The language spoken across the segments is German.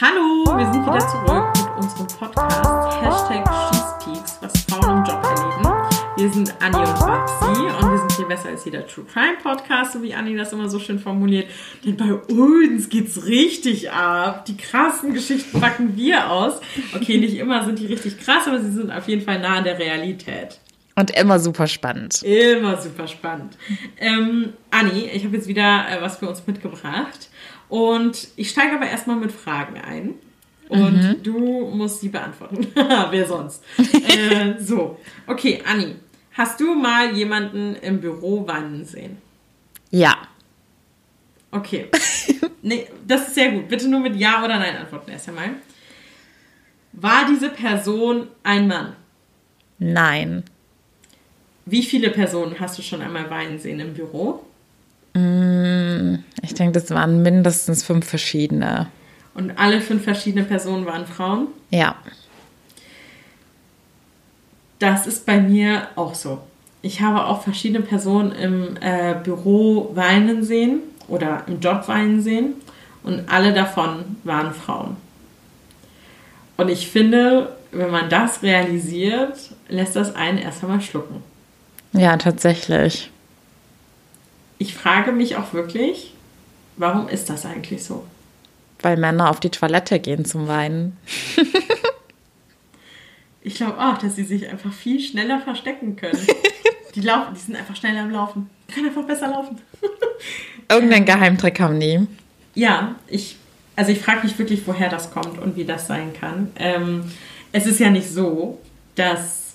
Hallo, wir sind wieder zurück mit unserem Podcast Hashtag SheSpeaks, was Frauen im Job erleben. Wir sind Anni und Maxi und wir sind viel besser als jeder True Crime Podcast, so wie Anni das immer so schön formuliert. Denn bei uns geht's richtig ab. Die krassen Geschichten packen wir aus. Okay, nicht immer sind die richtig krass, aber sie sind auf jeden Fall nah an der Realität. Und immer super spannend. Immer super spannend. Ähm, Anni, ich habe jetzt wieder äh, was für uns mitgebracht. Und ich steige aber erstmal mit Fragen ein. Und mhm. du musst sie beantworten. Wer sonst? äh, so, okay, Anni, hast du mal jemanden im Büro weinen sehen? Ja. Okay. nee, das ist sehr gut. Bitte nur mit Ja oder Nein antworten erst einmal. War diese Person ein Mann? Nein. Wie viele Personen hast du schon einmal weinen sehen im Büro? Mm, ich denke, das waren mindestens fünf verschiedene. Und alle fünf verschiedene Personen waren Frauen? Ja. Das ist bei mir auch so. Ich habe auch verschiedene Personen im äh, Büro weinen sehen oder im Job weinen sehen und alle davon waren Frauen. Und ich finde, wenn man das realisiert, lässt das einen erst einmal schlucken. Ja, tatsächlich ich frage mich auch wirklich, warum ist das eigentlich so? Weil Männer auf die Toilette gehen zum Weinen. ich glaube auch, dass sie sich einfach viel schneller verstecken können. die laufen, die sind einfach schneller am Laufen. Die können einfach besser laufen. Irgendeinen Geheimtrick haben die. Ja, ich, also ich frage mich wirklich, woher das kommt und wie das sein kann. Ähm, es ist ja nicht so, dass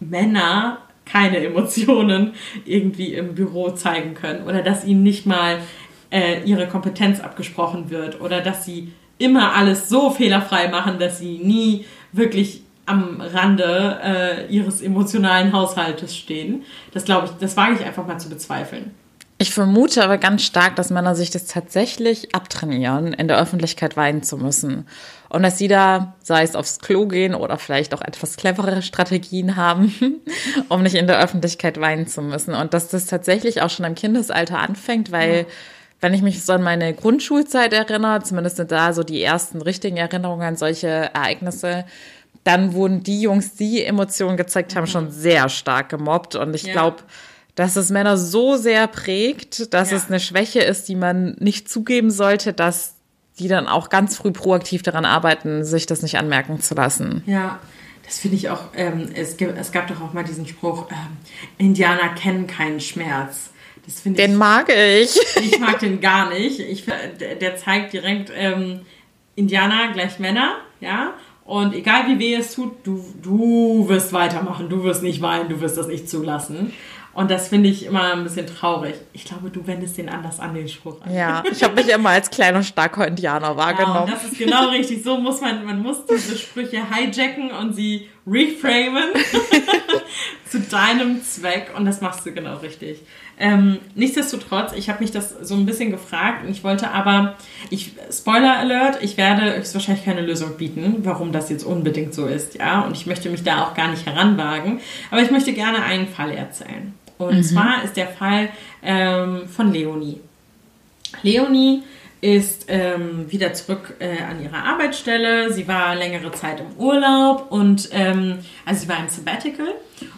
Männer keine Emotionen irgendwie im Büro zeigen können oder dass ihnen nicht mal äh, ihre Kompetenz abgesprochen wird oder dass sie immer alles so fehlerfrei machen, dass sie nie wirklich am Rande äh, ihres emotionalen Haushaltes stehen. Das glaube ich, das wage ich einfach mal zu bezweifeln. Ich vermute aber ganz stark, dass Männer sich das tatsächlich abtrainieren, in der Öffentlichkeit weinen zu müssen. Und dass sie da, sei es aufs Klo gehen oder vielleicht auch etwas cleverere Strategien haben, um nicht in der Öffentlichkeit weinen zu müssen. Und dass das tatsächlich auch schon im Kindesalter anfängt, weil, ja. wenn ich mich so an meine Grundschulzeit erinnere, zumindest sind da so die ersten richtigen Erinnerungen an solche Ereignisse, dann wurden die Jungs, die Emotionen gezeigt haben, mhm. schon sehr stark gemobbt. Und ich ja. glaube, dass es Männer so sehr prägt, dass ja. es eine Schwäche ist, die man nicht zugeben sollte, dass die dann auch ganz früh proaktiv daran arbeiten, sich das nicht anmerken zu lassen. Ja, das finde ich auch, ähm, es, es gab doch auch mal diesen Spruch, ähm, Indianer kennen keinen Schmerz. Das den ich, mag ich. Ich mag den gar nicht. Ich, der, der zeigt direkt, ähm, Indianer gleich Männer, ja. Und egal wie weh es tut, du, du wirst weitermachen, du wirst nicht weinen, du wirst das nicht zulassen. Und das finde ich immer ein bisschen traurig. Ich glaube, du wendest den anders an, den Spruch. An. Ja, ich habe mich immer als kleiner, starker Indianer wahrgenommen. Ja, das ist genau richtig. So muss man, man muss diese Sprüche hijacken und sie reframen zu deinem Zweck. Und das machst du genau richtig. Ähm, nichtsdestotrotz, ich habe mich das so ein bisschen gefragt und ich wollte aber, ich, Spoiler Alert, ich werde höchstwahrscheinlich keine Lösung bieten, warum das jetzt unbedingt so ist, ja. Und ich möchte mich da auch gar nicht heranwagen. Aber ich möchte gerne einen Fall erzählen. Und mhm. zwar ist der Fall ähm, von Leonie. Leonie ist ähm, wieder zurück äh, an ihrer Arbeitsstelle. Sie war längere Zeit im Urlaub und ähm, also sie war im Sabbatical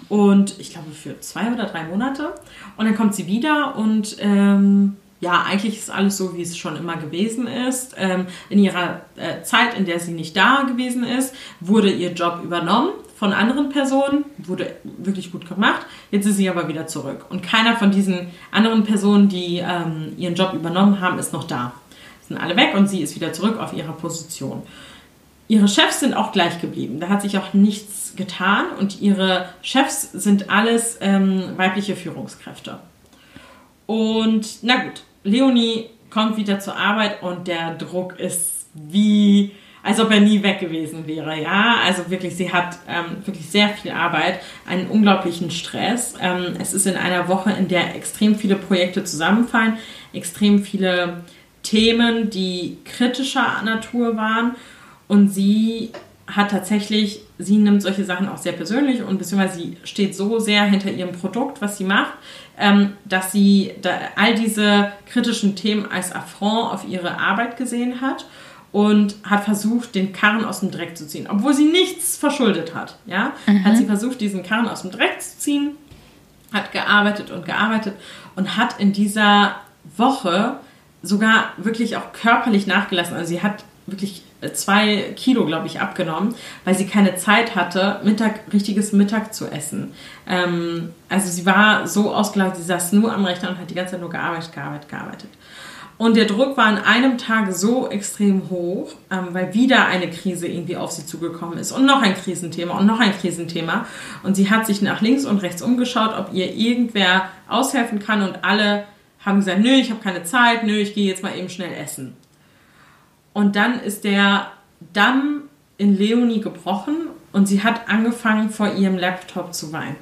und ich glaube für zwei oder drei Monate. Und dann kommt sie wieder und ähm, ja, eigentlich ist alles so, wie es schon immer gewesen ist. Ähm, in ihrer äh, Zeit, in der sie nicht da gewesen ist, wurde ihr Job übernommen von anderen Personen, wurde wirklich gut gemacht. Jetzt ist sie aber wieder zurück. Und keiner von diesen anderen Personen, die ähm, ihren Job übernommen haben, ist noch da. Sind alle weg und sie ist wieder zurück auf ihrer Position. Ihre Chefs sind auch gleich geblieben. Da hat sich auch nichts getan und ihre Chefs sind alles ähm, weibliche Führungskräfte. Und na gut, Leonie kommt wieder zur Arbeit und der Druck ist wie als ob er nie weg gewesen wäre. Ja, also wirklich, sie hat ähm, wirklich sehr viel Arbeit, einen unglaublichen Stress. Ähm, es ist in einer Woche, in der extrem viele Projekte zusammenfallen, extrem viele Themen, die kritischer Natur waren. Und sie hat tatsächlich, sie nimmt solche Sachen auch sehr persönlich und beziehungsweise sie steht so sehr hinter ihrem Produkt, was sie macht, ähm, dass sie da all diese kritischen Themen als Affront auf ihre Arbeit gesehen hat und hat versucht, den Karren aus dem Dreck zu ziehen, obwohl sie nichts verschuldet hat. Ja, mhm. hat sie versucht, diesen Karren aus dem Dreck zu ziehen, hat gearbeitet und gearbeitet und hat in dieser Woche sogar wirklich auch körperlich nachgelassen. Also sie hat wirklich zwei Kilo, glaube ich, abgenommen, weil sie keine Zeit hatte, Mittag, richtiges Mittag zu essen. Ähm, also sie war so ausgelaugt, sie saß nur am Rechner und hat die ganze Zeit nur gearbeitet, gearbeitet, gearbeitet. Und der Druck war an einem Tag so extrem hoch, ähm, weil wieder eine Krise irgendwie auf sie zugekommen ist und noch ein Krisenthema und noch ein Krisenthema. Und sie hat sich nach links und rechts umgeschaut, ob ihr irgendwer aushelfen kann und alle haben gesagt, nö, ich habe keine Zeit, nö, ich gehe jetzt mal eben schnell essen. Und dann ist der Damm in Leonie gebrochen und sie hat angefangen, vor ihrem Laptop zu weinen.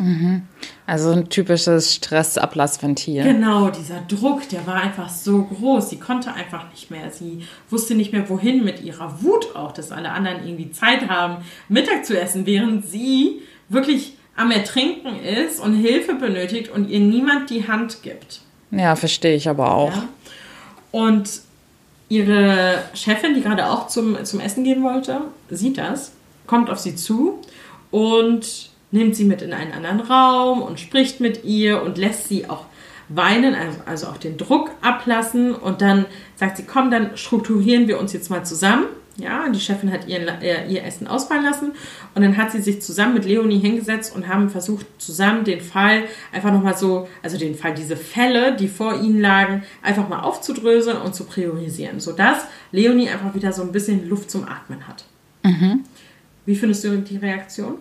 Mhm. Also ein typisches Stressablassventil. Genau, dieser Druck, der war einfach so groß. Sie konnte einfach nicht mehr. Sie wusste nicht mehr, wohin mit ihrer Wut auch, dass alle anderen irgendwie Zeit haben, Mittag zu essen, während sie wirklich am Ertrinken ist und Hilfe benötigt und ihr niemand die Hand gibt. Ja, verstehe ich aber auch. Ja. Und ihre Chefin, die gerade auch zum, zum Essen gehen wollte, sieht das, kommt auf sie zu und nimmt sie mit in einen anderen Raum und spricht mit ihr und lässt sie auch weinen, also, also auch den Druck ablassen und dann sagt sie, komm, dann strukturieren wir uns jetzt mal zusammen ja, die Chefin hat ihr, ihr Essen ausfallen lassen und dann hat sie sich zusammen mit Leonie hingesetzt und haben versucht, zusammen den Fall einfach nochmal so, also den Fall, diese Fälle, die vor ihnen lagen, einfach mal aufzudröseln und zu priorisieren, sodass Leonie einfach wieder so ein bisschen Luft zum Atmen hat. Mhm. Wie findest du die Reaktion?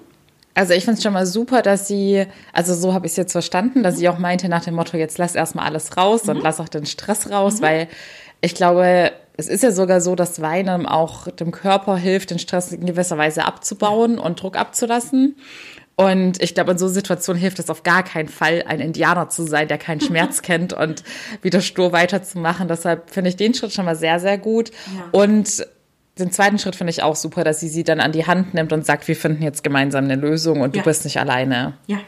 Also ich finde es schon mal super, dass sie, also so habe ich es jetzt verstanden, dass sie auch meinte nach dem Motto, jetzt lass erstmal alles raus mhm. und lass auch den Stress raus, mhm. weil ich glaube, es ist ja sogar so, dass Weinen auch dem Körper hilft, den Stress in gewisser Weise abzubauen und Druck abzulassen. Und ich glaube, in so Situationen hilft es auf gar keinen Fall, ein Indianer zu sein, der keinen Schmerz kennt und wieder stur weiterzumachen. Deshalb finde ich den Schritt schon mal sehr, sehr gut. Ja. Und den zweiten Schritt finde ich auch super, dass sie sie dann an die Hand nimmt und sagt, wir finden jetzt gemeinsam eine Lösung und ja. du bist nicht alleine. Ja.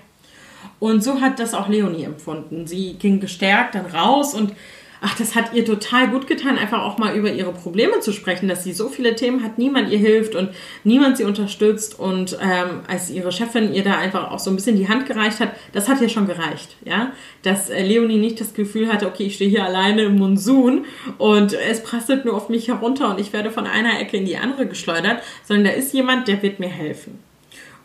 Und so hat das auch Leonie empfunden. Sie ging gestärkt dann raus und ach, das hat ihr total gut getan, einfach auch mal über ihre Probleme zu sprechen, dass sie so viele Themen hat, niemand ihr hilft und niemand sie unterstützt. Und ähm, als ihre Chefin ihr da einfach auch so ein bisschen die Hand gereicht hat, das hat ja schon gereicht, ja. Dass äh, Leonie nicht das Gefühl hatte, okay, ich stehe hier alleine im Monsun und es prasselt nur auf mich herunter und ich werde von einer Ecke in die andere geschleudert, sondern da ist jemand, der wird mir helfen.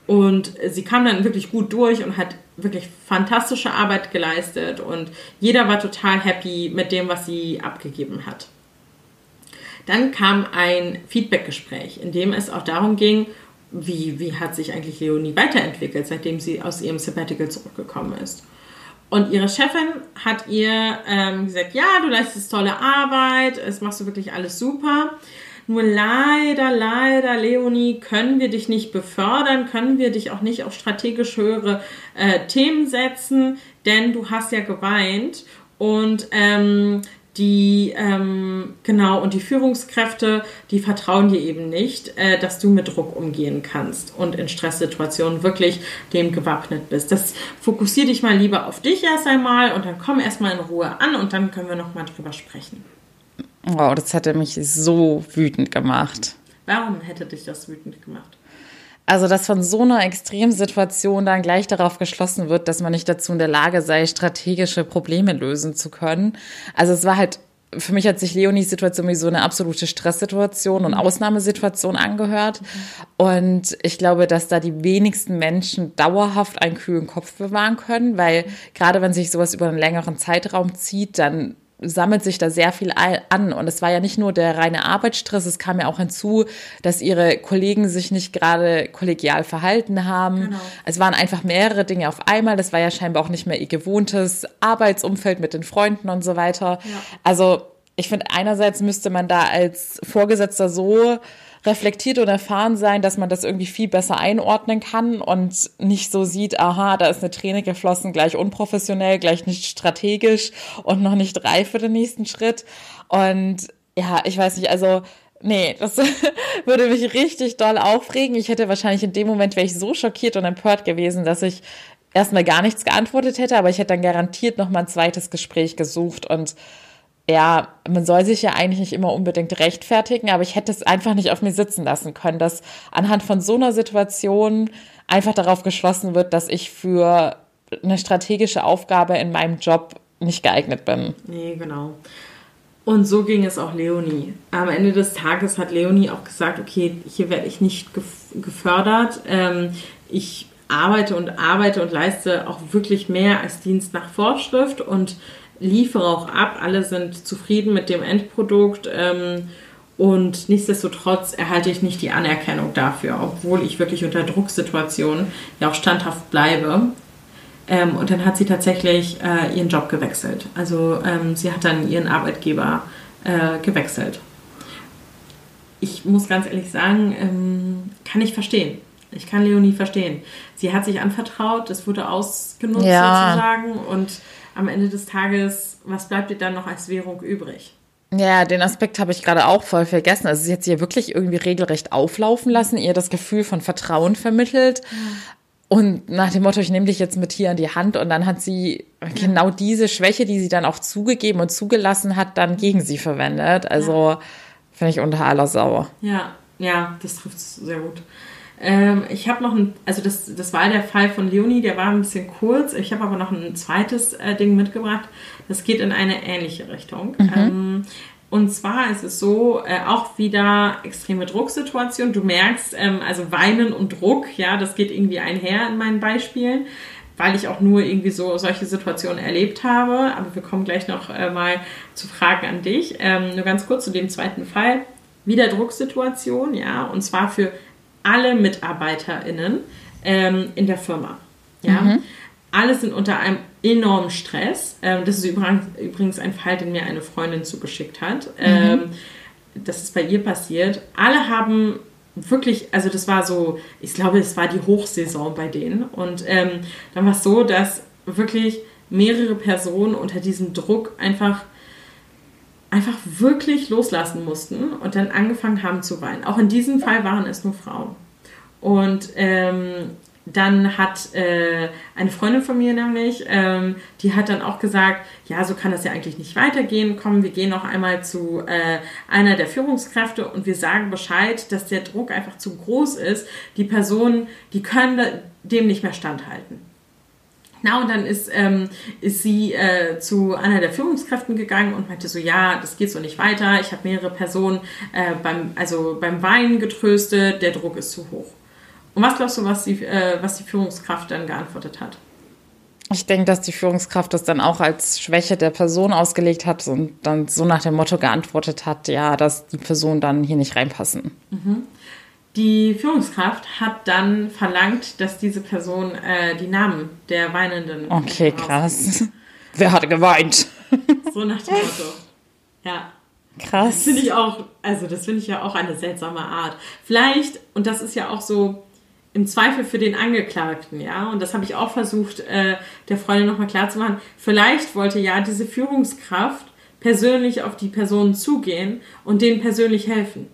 Und sie kam dann wirklich gut durch und hat wirklich fantastische Arbeit geleistet und jeder war total happy mit dem, was sie abgegeben hat. Dann kam ein Feedbackgespräch, in dem es auch darum ging, wie, wie hat sich eigentlich Leonie weiterentwickelt, seitdem sie aus ihrem Sabbatical zurückgekommen ist. Und ihre Chefin hat ihr ähm, gesagt, ja, du leistest tolle Arbeit, es machst du wirklich alles super. Nur leider, leider, Leonie, können wir dich nicht befördern, können wir dich auch nicht auf strategisch höhere äh, Themen setzen, denn du hast ja geweint und ähm, die ähm, genau und die Führungskräfte, die vertrauen dir eben nicht, äh, dass du mit Druck umgehen kannst und in Stresssituationen wirklich dem gewappnet bist. Das fokussier dich mal lieber auf dich erst einmal und dann komm erstmal in Ruhe an und dann können wir noch mal drüber sprechen. Wow, das hätte mich so wütend gemacht. Warum hätte dich das wütend gemacht? Also, dass von so einer Extremsituation dann gleich darauf geschlossen wird, dass man nicht dazu in der Lage sei, strategische Probleme lösen zu können. Also, es war halt, für mich hat sich Leonies Situation wie so eine absolute Stresssituation und Ausnahmesituation angehört. Und ich glaube, dass da die wenigsten Menschen dauerhaft einen kühlen Kopf bewahren können, weil gerade wenn sich sowas über einen längeren Zeitraum zieht, dann sammelt sich da sehr viel an. Und es war ja nicht nur der reine Arbeitsstress, es kam ja auch hinzu, dass ihre Kollegen sich nicht gerade kollegial verhalten haben. Genau. Es waren einfach mehrere Dinge auf einmal. Das war ja scheinbar auch nicht mehr ihr gewohntes Arbeitsumfeld mit den Freunden und so weiter. Ja. Also ich finde, einerseits müsste man da als Vorgesetzter so reflektiert und erfahren sein, dass man das irgendwie viel besser einordnen kann und nicht so sieht, aha, da ist eine Träne geflossen, gleich unprofessionell, gleich nicht strategisch und noch nicht reif für den nächsten Schritt. Und ja, ich weiß nicht, also Nee, das würde mich richtig doll aufregen. Ich hätte wahrscheinlich in dem Moment wäre ich so schockiert und empört gewesen, dass ich erstmal gar nichts geantwortet hätte, aber ich hätte dann garantiert noch mal ein zweites Gespräch gesucht und ja, man soll sich ja eigentlich nicht immer unbedingt rechtfertigen, aber ich hätte es einfach nicht auf mir sitzen lassen können, dass anhand von so einer Situation einfach darauf geschlossen wird, dass ich für eine strategische Aufgabe in meinem Job nicht geeignet bin. Nee, genau. Und so ging es auch Leonie. Am Ende des Tages hat Leonie auch gesagt, okay, hier werde ich nicht gefördert. Ähm, ich arbeite und arbeite und leiste auch wirklich mehr als Dienst nach Vorschrift und liefere auch ab. Alle sind zufrieden mit dem Endprodukt. Ähm, und nichtsdestotrotz erhalte ich nicht die Anerkennung dafür, obwohl ich wirklich unter Drucksituationen ja auch standhaft bleibe. Ähm, und dann hat sie tatsächlich äh, ihren Job gewechselt. Also ähm, sie hat dann ihren Arbeitgeber äh, gewechselt. Ich muss ganz ehrlich sagen, ähm, kann ich verstehen. Ich kann Leonie verstehen. Sie hat sich anvertraut, es wurde ausgenutzt ja. sozusagen und am Ende des Tages, was bleibt ihr dann noch als Währung übrig? Ja, den Aspekt habe ich gerade auch voll vergessen. Also sie hat sie ja wirklich irgendwie regelrecht auflaufen lassen, ihr das Gefühl von Vertrauen vermittelt. Und nach dem Motto, ich nehme dich jetzt mit hier an die Hand und dann hat sie genau diese Schwäche, die sie dann auch zugegeben und zugelassen hat, dann gegen sie verwendet. Also ja. finde ich unter aller Sau. Ja, ja, das trifft sehr gut. Ähm, ich habe noch ein, also das, das war der Fall von Leonie, der war ein bisschen kurz. Ich habe aber noch ein zweites äh, Ding mitgebracht. Das geht in eine ähnliche Richtung. Mhm. Ähm, und zwar ist es so, äh, auch wieder extreme Drucksituation. Du merkst, ähm, also Weinen und Druck, ja, das geht irgendwie einher in meinen Beispielen, weil ich auch nur irgendwie so solche Situationen erlebt habe. Aber wir kommen gleich noch äh, mal zu Fragen an dich. Ähm, nur ganz kurz zu dem zweiten Fall. Wieder Drucksituation, ja, und zwar für alle MitarbeiterInnen ähm, in der Firma. Ja. Mhm. Alle sind unter einem enormen Stress. Ähm, das ist übrigens ein Fall, den mir eine Freundin zugeschickt hat. Mhm. Ähm, das ist bei ihr passiert. Alle haben wirklich, also das war so, ich glaube, es war die Hochsaison bei denen. Und ähm, dann war es so, dass wirklich mehrere Personen unter diesem Druck einfach einfach wirklich loslassen mussten und dann angefangen haben zu weinen. Auch in diesem Fall waren es nur Frauen. Und ähm, dann hat äh, eine Freundin von mir nämlich, ähm, die hat dann auch gesagt, ja, so kann das ja eigentlich nicht weitergehen. Komm, wir gehen noch einmal zu äh, einer der Führungskräfte und wir sagen Bescheid, dass der Druck einfach zu groß ist. Die Personen, die können dem nicht mehr standhalten. Na, und dann ist, ähm, ist sie äh, zu einer der Führungskräften gegangen und meinte so, ja, das geht so nicht weiter. Ich habe mehrere Personen äh, beim, also beim Weinen getröstet, der Druck ist zu hoch. Und was glaubst du, was die, äh, was die Führungskraft dann geantwortet hat? Ich denke, dass die Führungskraft das dann auch als Schwäche der Person ausgelegt hat und dann so nach dem Motto geantwortet hat, ja, dass die Personen dann hier nicht reinpassen. Mhm. Die Führungskraft hat dann verlangt, dass diese Person äh, die Namen der Weinenden. Okay, krass. Wer hat geweint? So nach dem Motto. Ja. Krass. Das finde ich auch, also das finde ich ja auch eine seltsame Art. Vielleicht, und das ist ja auch so im Zweifel für den Angeklagten, ja, und das habe ich auch versucht, äh, der Freundin nochmal klarzumachen, vielleicht wollte ja diese Führungskraft persönlich auf die Personen zugehen und denen persönlich helfen.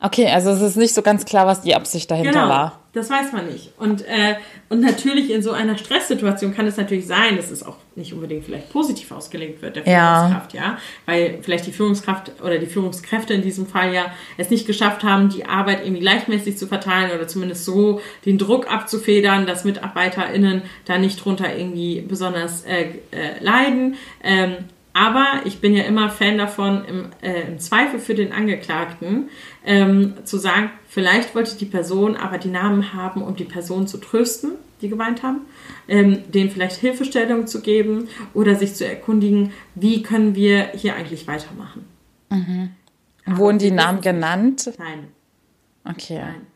Okay, also es ist nicht so ganz klar, was die Absicht dahinter genau, war. Das weiß man nicht. Und, äh, und natürlich in so einer Stresssituation kann es natürlich sein, dass es auch nicht unbedingt vielleicht positiv ausgelegt wird, der Führungskraft, ja. ja. Weil vielleicht die Führungskraft oder die Führungskräfte in diesem Fall ja es nicht geschafft haben, die Arbeit irgendwie gleichmäßig zu verteilen oder zumindest so den Druck abzufedern, dass MitarbeiterInnen da nicht drunter irgendwie besonders äh, äh, leiden. Ähm, aber ich bin ja immer Fan davon, im, äh, im Zweifel für den Angeklagten ähm, zu sagen, vielleicht wollte die Person aber die Namen haben, um die Person zu trösten, die geweint haben, ähm, denen vielleicht Hilfestellung zu geben oder sich zu erkundigen, wie können wir hier eigentlich weitermachen. Mhm. Wurden die Namen genannt? Nein. Okay. Nein.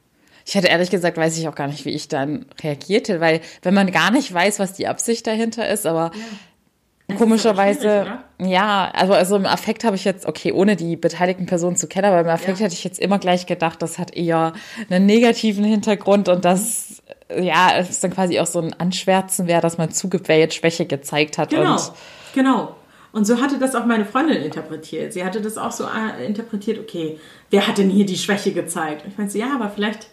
Ich hätte ehrlich gesagt, weiß ich auch gar nicht, wie ich dann reagierte, weil wenn man gar nicht weiß, was die Absicht dahinter ist, aber ja. Komischerweise, ja, also, also im Affekt habe ich jetzt, okay, ohne die beteiligten Personen zu kennen, aber im Affekt ja. hätte ich jetzt immer gleich gedacht, das hat eher einen negativen Hintergrund und das, ja, ist dann quasi auch so ein Anschwärzen wäre, dass man zugibt, wer jetzt Schwäche gezeigt hat. Genau, und genau. Und so hatte das auch meine Freundin interpretiert. Sie hatte das auch so äh, interpretiert, okay, wer hat denn hier die Schwäche gezeigt? Und ich meinte, ja, aber vielleicht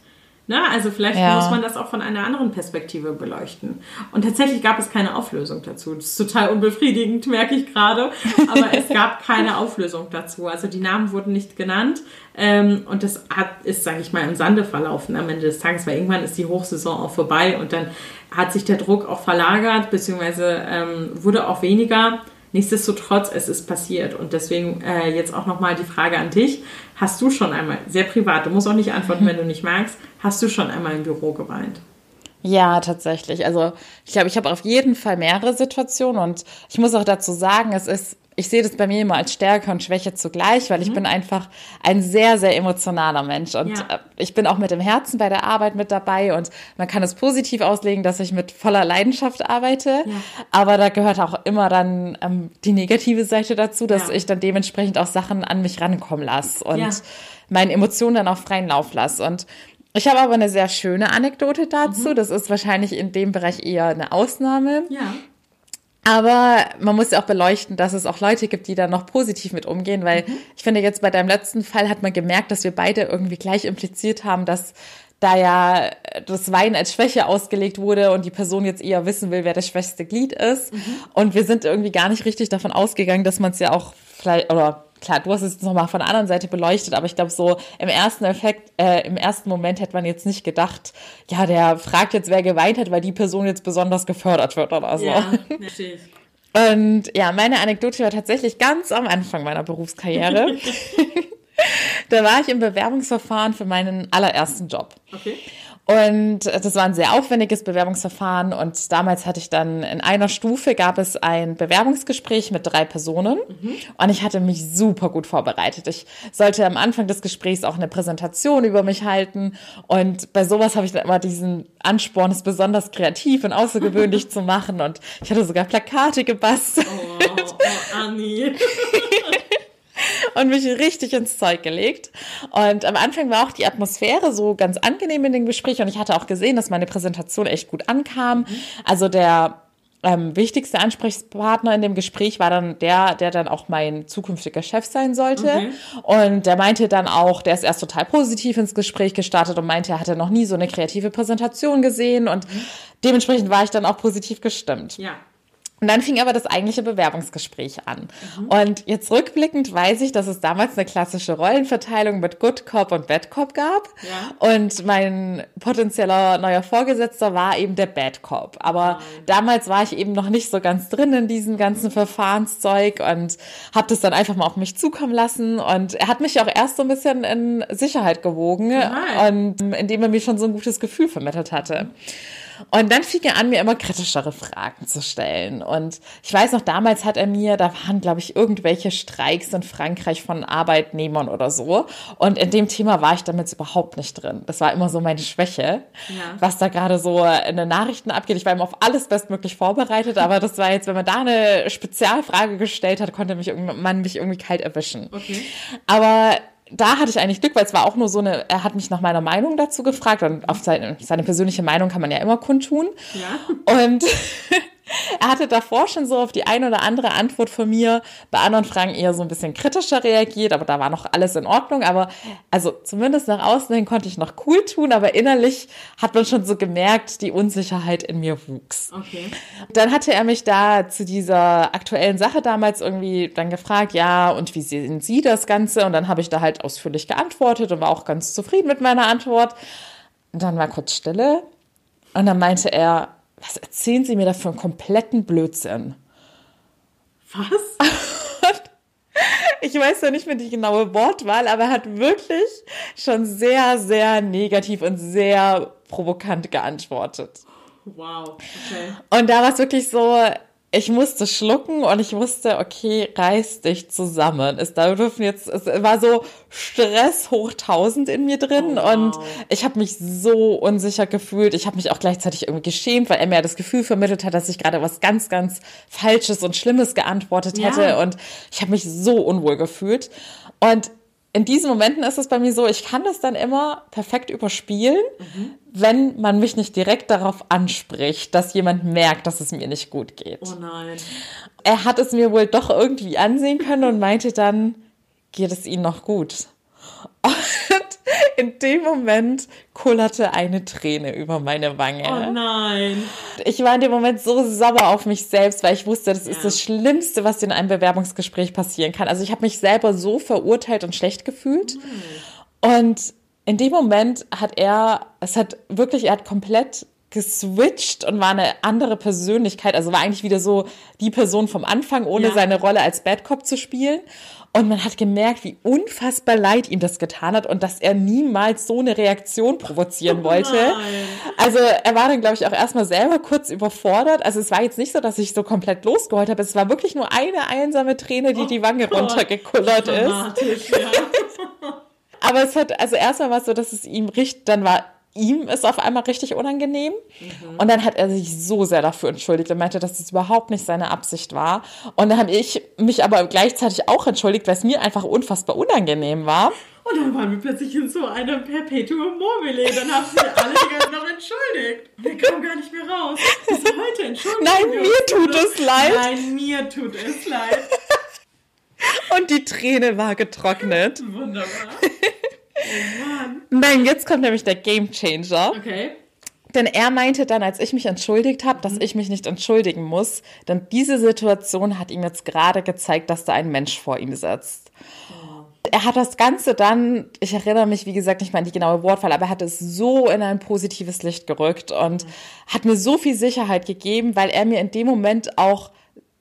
Ne? Also vielleicht ja. muss man das auch von einer anderen Perspektive beleuchten. Und tatsächlich gab es keine Auflösung dazu. Das ist total unbefriedigend, merke ich gerade. Aber es gab keine Auflösung dazu. Also die Namen wurden nicht genannt. Ähm, und das hat, ist, sage ich mal, im Sande verlaufen am Ende des Tages, weil irgendwann ist die Hochsaison auch vorbei und dann hat sich der Druck auch verlagert, beziehungsweise ähm, wurde auch weniger. Nichtsdestotrotz, es ist passiert. Und deswegen äh, jetzt auch nochmal die Frage an dich. Hast du schon einmal, sehr privat, du musst auch nicht antworten, wenn du nicht magst, hast du schon einmal im Büro geweint? Ja, tatsächlich. Also ich glaube, ich habe auf jeden Fall mehrere Situationen und ich muss auch dazu sagen, es ist ich sehe das bei mir immer als Stärke und Schwäche zugleich, weil ich mhm. bin einfach ein sehr, sehr emotionaler Mensch und ja. Äh, ich bin auch mit dem Herzen bei der Arbeit mit dabei und man kann es positiv auslegen, dass ich mit voller Leidenschaft arbeite, ja. aber da gehört auch immer dann ähm, die negative Seite dazu, dass ja. ich dann dementsprechend auch Sachen an mich rankommen lasse und meinen Emotionen dann auch freien Lauf lasse und ich habe aber eine sehr schöne Anekdote dazu. Mhm. Das ist wahrscheinlich in dem Bereich eher eine Ausnahme. Ja. Aber man muss ja auch beleuchten, dass es auch Leute gibt, die da noch positiv mit umgehen, weil mhm. ich finde jetzt bei deinem letzten Fall hat man gemerkt, dass wir beide irgendwie gleich impliziert haben, dass da ja das Wein als Schwäche ausgelegt wurde und die Person jetzt eher wissen will, wer das schwächste Glied ist. Mhm. Und wir sind irgendwie gar nicht richtig davon ausgegangen, dass man es ja auch vielleicht, oder klar, du hast es nochmal von der anderen Seite beleuchtet, aber ich glaube, so im ersten Effekt, äh, im ersten Moment hätte man jetzt nicht gedacht, ja, der fragt jetzt, wer geweint hat, weil die Person jetzt besonders gefördert wird oder so. Ja, natürlich. Und ja, meine Anekdote war tatsächlich ganz am Anfang meiner Berufskarriere. da war ich im Bewerbungsverfahren für meinen allerersten Job. Okay. Und das war ein sehr aufwendiges Bewerbungsverfahren und damals hatte ich dann in einer Stufe gab es ein Bewerbungsgespräch mit drei Personen mhm. und ich hatte mich super gut vorbereitet. Ich sollte am Anfang des Gesprächs auch eine Präsentation über mich halten und bei sowas habe ich dann immer diesen Ansporn, es besonders kreativ und außergewöhnlich zu machen und ich hatte sogar Plakate gebastelt. Oh, oh Anni. und mich richtig ins Zeug gelegt. Und am Anfang war auch die Atmosphäre so ganz angenehm in dem Gespräch und ich hatte auch gesehen, dass meine Präsentation echt gut ankam. Also der ähm, wichtigste Ansprechpartner in dem Gespräch war dann der, der dann auch mein zukünftiger Chef sein sollte. Okay. Und der meinte dann auch, der ist erst total positiv ins Gespräch gestartet und meinte, er hatte noch nie so eine kreative Präsentation gesehen und mhm. dementsprechend war ich dann auch positiv gestimmt. Ja. Und dann fing aber das eigentliche Bewerbungsgespräch an. Mhm. Und jetzt rückblickend weiß ich, dass es damals eine klassische Rollenverteilung mit Good Cop und Bad Cop gab. Ja. Und mein potenzieller neuer Vorgesetzter war eben der Bad Cop. Aber Nein. damals war ich eben noch nicht so ganz drin in diesem ganzen Verfahrenszeug und habe das dann einfach mal auf mich zukommen lassen. Und er hat mich auch erst so ein bisschen in Sicherheit gewogen, Nein. und indem er mir schon so ein gutes Gefühl vermittelt hatte. Und dann fing er an, mir immer kritischere Fragen zu stellen. Und ich weiß noch, damals hat er mir, da waren, glaube ich, irgendwelche Streiks in Frankreich von Arbeitnehmern oder so. Und in dem Thema war ich damit überhaupt nicht drin. Das war immer so meine Schwäche, ja. was da gerade so in den Nachrichten abgeht. Ich war immer auf alles bestmöglich vorbereitet, aber das war jetzt, wenn man da eine Spezialfrage gestellt hat, konnte mich man mich irgendwie kalt erwischen. Okay. Aber da hatte ich eigentlich Glück, weil es war auch nur so eine, er hat mich nach meiner Meinung dazu gefragt und auf seine, seine persönliche Meinung kann man ja immer kundtun. Ja. Und er hatte davor schon so auf die eine oder andere Antwort von mir bei anderen Fragen eher so ein bisschen kritischer reagiert, aber da war noch alles in Ordnung. Aber also zumindest nach außen hin konnte ich noch cool tun, aber innerlich hat man schon so gemerkt, die Unsicherheit in mir wuchs. Okay. Dann hatte er mich da zu dieser aktuellen Sache damals irgendwie dann gefragt, ja, und wie sehen Sie das Ganze? Und dann habe ich da halt ausführlich geantwortet und war auch ganz zufrieden mit meiner Antwort. Und dann war kurz Stille. Und dann meinte er, was erzählen Sie mir da für einen kompletten Blödsinn? Was? ich weiß ja nicht mehr die genaue Wortwahl, aber er hat wirklich schon sehr, sehr negativ und sehr provokant geantwortet. Wow, okay. Und da war es wirklich so, ich musste schlucken und ich wusste, okay, reiß dich zusammen. Es da dürfen jetzt, es war so Stress hoch tausend in mir drin oh, wow. und ich habe mich so unsicher gefühlt. Ich habe mich auch gleichzeitig irgendwie geschämt, weil er mir das Gefühl vermittelt hat, dass ich gerade was ganz, ganz Falsches und Schlimmes geantwortet hätte ja. und ich habe mich so unwohl gefühlt. Und in diesen Momenten ist es bei mir so, ich kann das dann immer perfekt überspielen, mhm. wenn man mich nicht direkt darauf anspricht, dass jemand merkt, dass es mir nicht gut geht. Oh nein. Er hat es mir wohl doch irgendwie ansehen können und meinte dann, geht es Ihnen noch gut? Und in dem Moment kullerte eine Träne über meine Wange. Oh nein. Ich war in dem Moment so sauer auf mich selbst, weil ich wusste, das ist Ja. das Schlimmste, was in einem Bewerbungsgespräch passieren kann. Also ich habe mich selber so verurteilt und schlecht gefühlt. Und in dem Moment hat er, es hat wirklich, er hat komplett geswitcht und war eine andere Persönlichkeit. Also war eigentlich wieder so die Person vom Anfang, ohne Ja. seine Rolle als Bad Cop zu spielen. Und man hat gemerkt, wie unfassbar leid ihm das getan hat und dass er niemals so eine Reaktion provozieren wollte. nein. Also er war dann, glaube ich, auch erstmal selber kurz überfordert. Also es war jetzt nicht so, dass ich so komplett losgeheult habe. Es war wirklich nur eine einsame Träne, die die Wange Gott. runtergekullert ist. Ja. Aber es hat, also erstmal war es so, dass es ihm richtig, dann war ihm es auf einmal richtig unangenehm. Und dann hat er sich so sehr dafür entschuldigt und meinte, dass es überhaupt nicht seine Absicht war. Und dann habe ich mich aber gleichzeitig auch entschuldigt, weil es mir einfach unfassbar unangenehm war. Und dann waren wir plötzlich in so einem Perpetuum mobile. Dann haben sie alle die ganze noch entschuldigt. Wir kamen gar nicht mehr raus. Bis heute entschuldigen Nein, mir uns tut es leid. Nein, mir tut es leid. Und die Träne war getrocknet. Wunderbar. Oh. Nein, jetzt kommt nämlich der Game Changer. Okay. Denn er meinte dann, als ich mich entschuldigt habe, dass ich mich nicht entschuldigen muss, denn diese Situation hat ihm jetzt gerade gezeigt, dass da ein Mensch vor ihm sitzt. Er hat das Ganze dann, ich erinnere mich, wie gesagt, nicht mal an die genaue Wortwahl, aber er hat es so in ein positives Licht gerückt und hat mir so viel Sicherheit gegeben, weil er mir in dem Moment auch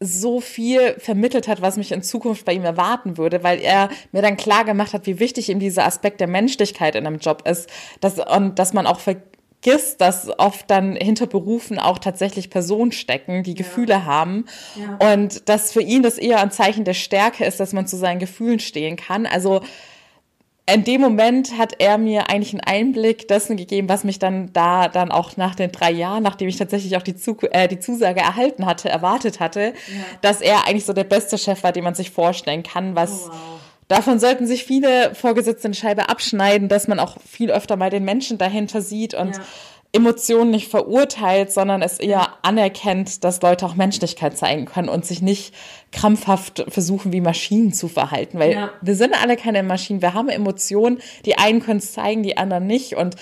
so viel vermittelt hat, was mich in Zukunft bei ihm erwarten würde, weil er mir dann klar gemacht hat, wie wichtig ihm dieser Aspekt der Menschlichkeit in einem Job ist, dass, und dass man auch vergisst, dass oft dann hinter Berufen auch tatsächlich Personen stecken, die Gefühle haben Ja. und dass für ihn das eher ein Zeichen der Stärke ist, dass man zu seinen Gefühlen stehen kann. Also in dem Moment hat er mir eigentlich einen Einblick dessen gegeben, was mich dann da dann auch nach den drei Jahren, nachdem ich tatsächlich auch die, Zu äh, die Zusage erhalten hatte, erwartet hatte, dass er eigentlich so der beste Chef war, den man sich vorstellen kann, was Oh, wow. Davon sollten sich viele Vorgesetzte eine Scheibe abschneiden, dass man auch viel öfter mal den Menschen dahinter sieht und Ja. Emotionen nicht verurteilt, sondern es eher anerkennt, dass Leute auch Menschlichkeit zeigen können und sich nicht krampfhaft versuchen, wie Maschinen zu verhalten. Weil Ja. wir sind alle keine Maschinen, wir haben Emotionen, die einen können es zeigen, die anderen nicht. Und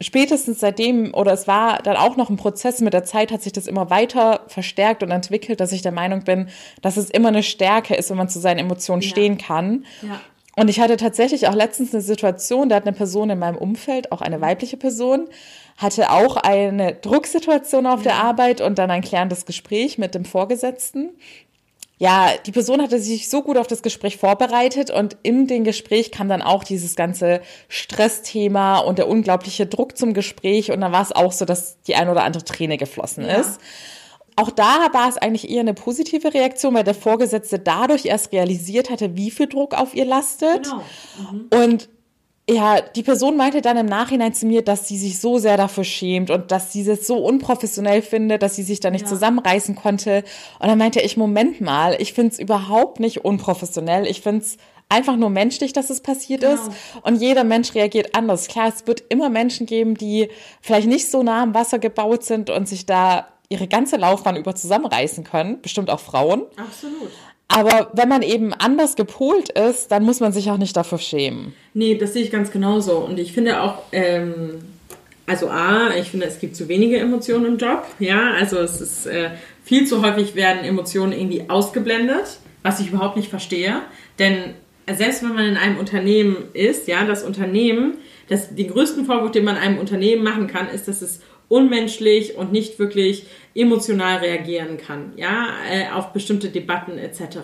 spätestens seitdem, oder es war dann auch noch ein Prozess mit der Zeit, hat sich das immer weiter verstärkt und entwickelt, dass ich der Meinung bin, dass es immer eine Stärke ist, wenn man zu seinen Emotionen stehen kann. Ja. Und ich hatte tatsächlich auch letztens eine Situation, da hat eine Person in meinem Umfeld, auch eine weibliche Person, hatte auch eine Drucksituation auf der Arbeit und dann ein klärendes Gespräch mit dem Vorgesetzten. Ja, die Person hatte sich so gut auf das Gespräch vorbereitet und in dem Gespräch kam dann auch dieses ganze Stressthema und der unglaubliche Druck zum Gespräch und dann war es auch so, dass die ein oder andere Träne geflossen Ja. ist. Auch da war es eigentlich eher eine positive Reaktion, weil der Vorgesetzte dadurch erst realisiert hatte, wie viel Druck auf ihr lastet. Genau. Und ja, die Person meinte dann im Nachhinein zu mir, dass sie sich so sehr dafür schämt und dass sie es so unprofessionell findet, dass sie sich da nicht Ja. zusammenreißen konnte. Und dann meinte ich, Moment mal, ich finde es überhaupt nicht unprofessionell. Ich finde es einfach nur menschlich, dass es passiert Genau. ist. Und jeder Mensch reagiert anders. Klar, es wird immer Menschen geben, die vielleicht nicht so nah am Wasser gebaut sind und sich da ihre ganze Laufbahn über zusammenreißen können. Bestimmt auch Frauen. Absolut. Aber wenn man eben anders gepolt ist, dann muss man sich auch nicht dafür schämen. Nee, das sehe ich ganz genauso. Und ich finde auch, ähm, also A, ich finde, es gibt zu wenige Emotionen im Job. Ja, also es ist äh, viel zu häufig werden Emotionen irgendwie ausgeblendet, was ich überhaupt nicht verstehe. Denn selbst wenn man in einem Unternehmen ist, ja, das Unternehmen, das, den größten Vorwurf, den man einem Unternehmen machen kann, ist, dass es unmenschlich und nicht wirklich emotional reagieren kann, ja, äh, auf bestimmte Debatten etc.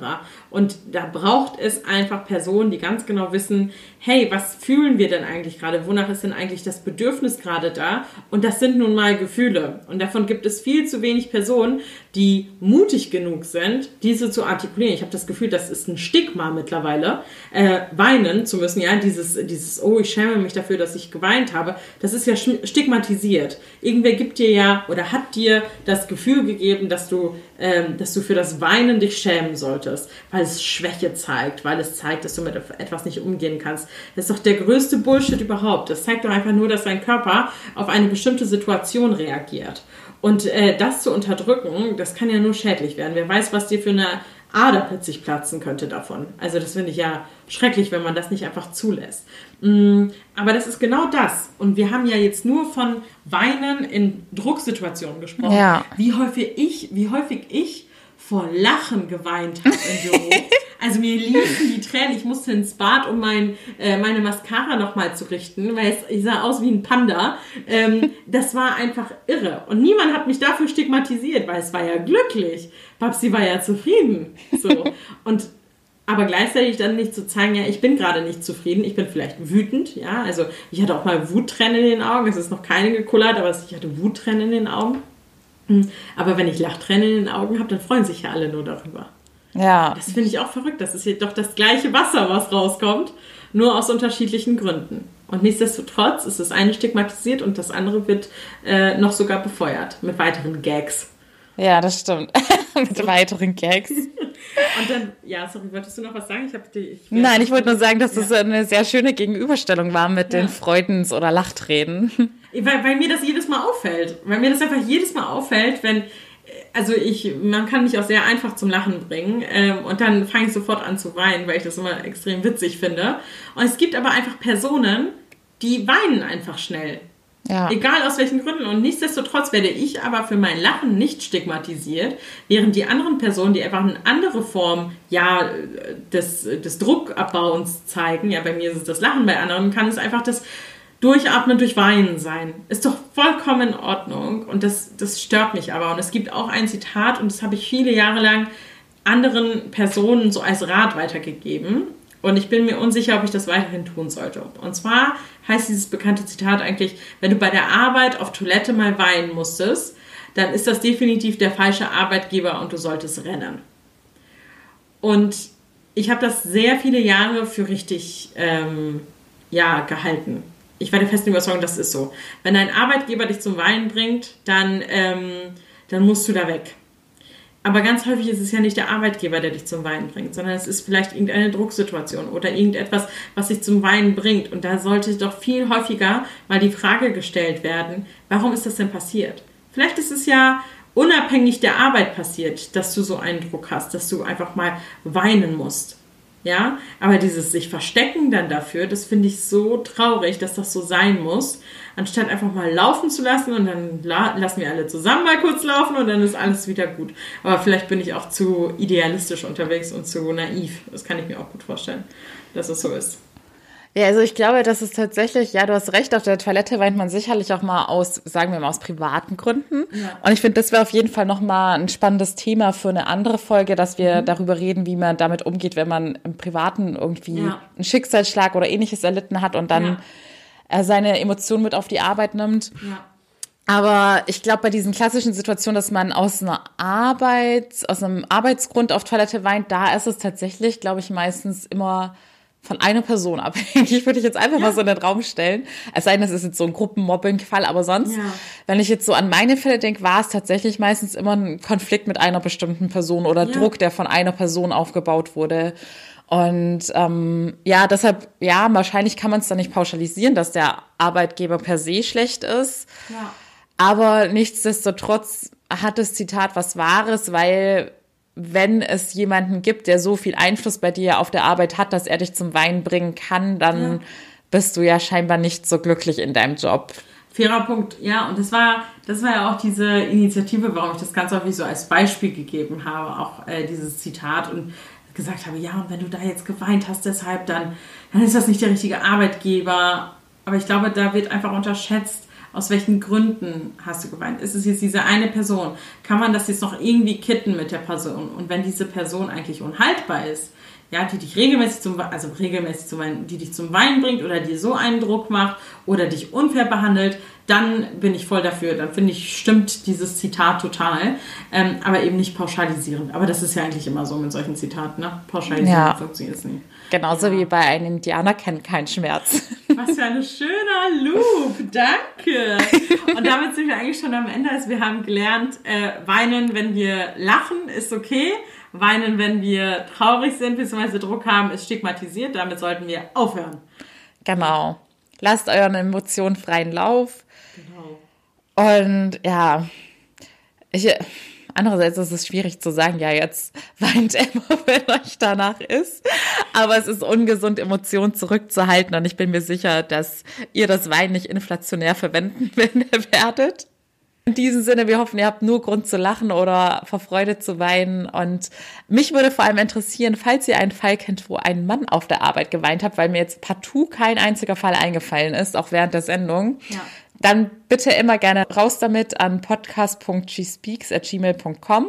Und da braucht es einfach Personen, die ganz genau wissen, hey, was fühlen wir denn eigentlich gerade? Wonach ist denn eigentlich das Bedürfnis gerade da? Und das sind nun mal Gefühle. Und davon gibt es viel zu wenig Personen, die mutig genug sind, diese zu artikulieren. Ich habe das Gefühl, das ist ein Stigma mittlerweile, äh, weinen zu müssen, ja, dieses, dieses, oh, ich schäme mich dafür, dass ich geweint habe. Das ist ja stigmatisiert. Irgendwer gibt dir ja oder hat dir das Gefühl gegeben, dass du, ähm, dass du für das Weinen dich schämen solltest, weil es Schwäche zeigt, weil es zeigt, dass du mit etwas nicht umgehen kannst. Das ist doch der größte Bullshit überhaupt. Das zeigt doch einfach nur, dass dein Körper auf eine bestimmte Situation reagiert. Und äh, das zu unterdrücken, das kann ja nur schädlich werden. Wer weiß, was dir für eine Ader plötzlich platzen könnte davon. Also das finde ich ja schrecklich, wenn man das nicht einfach zulässt. Mm, aber das ist genau das. Und wir haben ja jetzt nur von Weinen in Drucksituationen gesprochen. Ja. Wie häufig ich, wie häufig ich vor Lachen geweint habe im Büro. Also mir liefen die Tränen. Ich musste ins Bad, um mein, äh, meine Mascara nochmal zu richten, weil es, ich sah aus wie ein Panda. Ähm, das war einfach irre. Und niemand hat mich dafür stigmatisiert, weil es war ja glücklich. Babsi war ja zufrieden. So. Und aber gleichzeitig dann nicht zu zeigen, ja, ich bin gerade nicht zufrieden, ich bin vielleicht wütend, ja, also ich hatte auch mal Wuttränen in den Augen, es ist noch keine gekullert, aber ich hatte Wuttränen in den Augen. Hm. Aber wenn ich Lachtränen in den Augen habe, dann freuen sich ja alle nur darüber. Ja. Das finde ich auch verrückt. Das ist hier doch das gleiche Wasser, was rauskommt, nur aus unterschiedlichen Gründen. Und nichtsdestotrotz ist das eine stigmatisiert und das andere wird äh, noch sogar befeuert mit weiteren Gags. Ja, das stimmt. mit weiteren Gags. Und dann, ja, sorry, wolltest du noch was sagen? Ich hab die, ich Nein, ich wollte nur sagen, dass ja. das eine sehr schöne Gegenüberstellung war mit ja. den Freudens- oder Lachtränen. Weil, weil mir das jedes Mal auffällt. Weil mir das einfach jedes Mal auffällt, wenn also ich, man kann mich auch sehr einfach zum Lachen bringen ähm, und dann fange ich sofort an zu weinen, weil ich das immer extrem witzig finde. Und es gibt aber einfach Personen, die weinen einfach schnell. Ja. Egal aus welchen Gründen. Und nichtsdestotrotz werde ich aber für mein Lachen nicht stigmatisiert, während die anderen Personen, die einfach eine andere Form ja, des, des Druckabbauens zeigen, ja, bei mir ist es das Lachen, bei anderen kann es einfach das Durchatmen durch Weinen sein. Ist doch vollkommen in Ordnung und das, das stört mich aber. Und es gibt auch ein Zitat und das habe ich viele Jahre lang anderen Personen so als Rat weitergegeben. Und ich bin mir unsicher, ob ich das weiterhin tun sollte. Und zwar heißt dieses bekannte Zitat eigentlich, wenn du bei der Arbeit auf Toilette mal weinen musstest, dann ist das definitiv der falsche Arbeitgeber und du solltest rennen. Und ich habe das sehr viele Jahre für richtig ähm, ja, gehalten ich war der festen Überzeugung, das ist so. Wenn dein Arbeitgeber dich zum Weinen bringt, dann, ähm, dann musst du da weg. Aber ganz häufig ist es ja nicht der Arbeitgeber, der dich zum Weinen bringt, sondern es ist vielleicht irgendeine Drucksituation oder irgendetwas, was dich zum Weinen bringt. Und da sollte doch viel häufiger mal die Frage gestellt werden, warum ist das denn passiert? Vielleicht ist es ja unabhängig der Arbeit passiert, dass du so einen Druck hast, dass du einfach mal weinen musst. Ja, aber dieses sich verstecken dann dafür, das finde ich so traurig, dass das so sein muss, anstatt einfach mal laufen zu lassen und dann la lassen wir alle zusammen mal kurz laufen und dann ist alles wieder gut. Aber vielleicht bin ich auch zu idealistisch unterwegs und zu naiv. Das kann ich mir auch gut vorstellen, dass es so ist. Ja, also ich glaube, das ist tatsächlich, ja, du hast recht, auf der Toilette weint man sicherlich auch mal aus, sagen wir mal, aus privaten Gründen. Ja. Und ich finde, das wäre auf jeden Fall nochmal ein spannendes Thema für eine andere Folge, dass wir mhm. darüber reden, wie man damit umgeht, wenn man im Privaten irgendwie ja. einen Schicksalsschlag oder ähnliches erlitten hat und dann ja. seine Emotionen mit auf die Arbeit nimmt. Ja. Aber ich glaube, bei diesen klassischen Situationen, dass man aus einer Arbeit, aus einem Arbeitsgrund auf Toilette weint, da ist es tatsächlich, glaube ich, meistens immer von einer Person abhängig, würde ich jetzt einfach ja. mal so in den Raum stellen. Es sei denn, es ist jetzt so ein Gruppenmobbing-Fall, aber sonst, ja. wenn ich jetzt so an meine Fälle denke, war es tatsächlich meistens immer ein Konflikt mit einer bestimmten Person oder ja. Druck, der von einer Person aufgebaut wurde. Und ähm, ja, deshalb, ja, wahrscheinlich kann man es dann nicht pauschalisieren, dass der Arbeitgeber per se schlecht ist. Ja. Aber nichtsdestotrotz hat das Zitat was Wahres, weil wenn es jemanden gibt, der so viel Einfluss bei dir auf der Arbeit hat, dass er dich zum Weinen bringen kann, dann ja. bist du ja scheinbar nicht so glücklich in deinem Job. Fairer Punkt, ja. Und das war, das war ja auch diese Initiative, warum ich das ganz häufig so als Beispiel gegeben habe, auch äh, dieses Zitat und gesagt habe, ja, und wenn du da jetzt geweint hast, deshalb, dann, dann ist das nicht der richtige Arbeitgeber. Aber ich glaube, da wird einfach unterschätzt, aus welchen Gründen hast du geweint? Ist es jetzt diese eine Person? Kann man das jetzt noch irgendwie kitten mit der Person? Und wenn diese Person eigentlich unhaltbar ist, ja, die dich regelmäßig zum, also regelmäßig zum Weinen, die dich zum Weinen bringt oder dir so einen Druck macht oder dich unfair behandelt, dann bin ich voll dafür. Dann finde ich, stimmt dieses Zitat total. Ähm, aber eben nicht pauschalisierend. Aber das ist ja eigentlich immer so mit solchen Zitaten, ne? Pauschalisierend ja. funktioniert es nicht. Genauso ja. wie bei einem Indianer kennt keinen Schmerz. Was für ein schöner Loop. Danke. Und damit sind wir eigentlich schon am Ende. Also wir haben gelernt, äh, weinen, wenn wir lachen, ist okay. Weinen, wenn wir traurig sind bzw. Druck haben, ist stigmatisiert. Damit sollten wir aufhören. Genau. Lasst euren Emotionen freien Lauf. Genau. Und ja, ich, Andererseits ist es schwierig zu sagen, ja, jetzt weint Emma, wenn euch danach ist. Aber es ist ungesund, Emotionen zurückzuhalten. Und ich bin mir sicher, dass ihr das Wein nicht inflationär verwenden werdet. In diesem Sinne, wir hoffen, ihr habt nur Grund zu lachen oder vor Freude zu weinen. Und mich würde vor allem interessieren, falls ihr einen Fall kennt, wo ein Mann auf der Arbeit geweint hat, weil mir jetzt partout kein einziger Fall eingefallen ist, auch während der Sendung. Ja. Dann bitte immer gerne raus damit an podcast.gspeaks.gmail.com.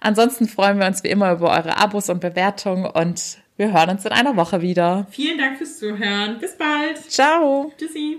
Ansonsten freuen wir uns wie immer über eure Abos und Bewertungen und wir hören uns in einer Woche wieder. Vielen Dank fürs Zuhören. Bis bald. Ciao. Tschüssi.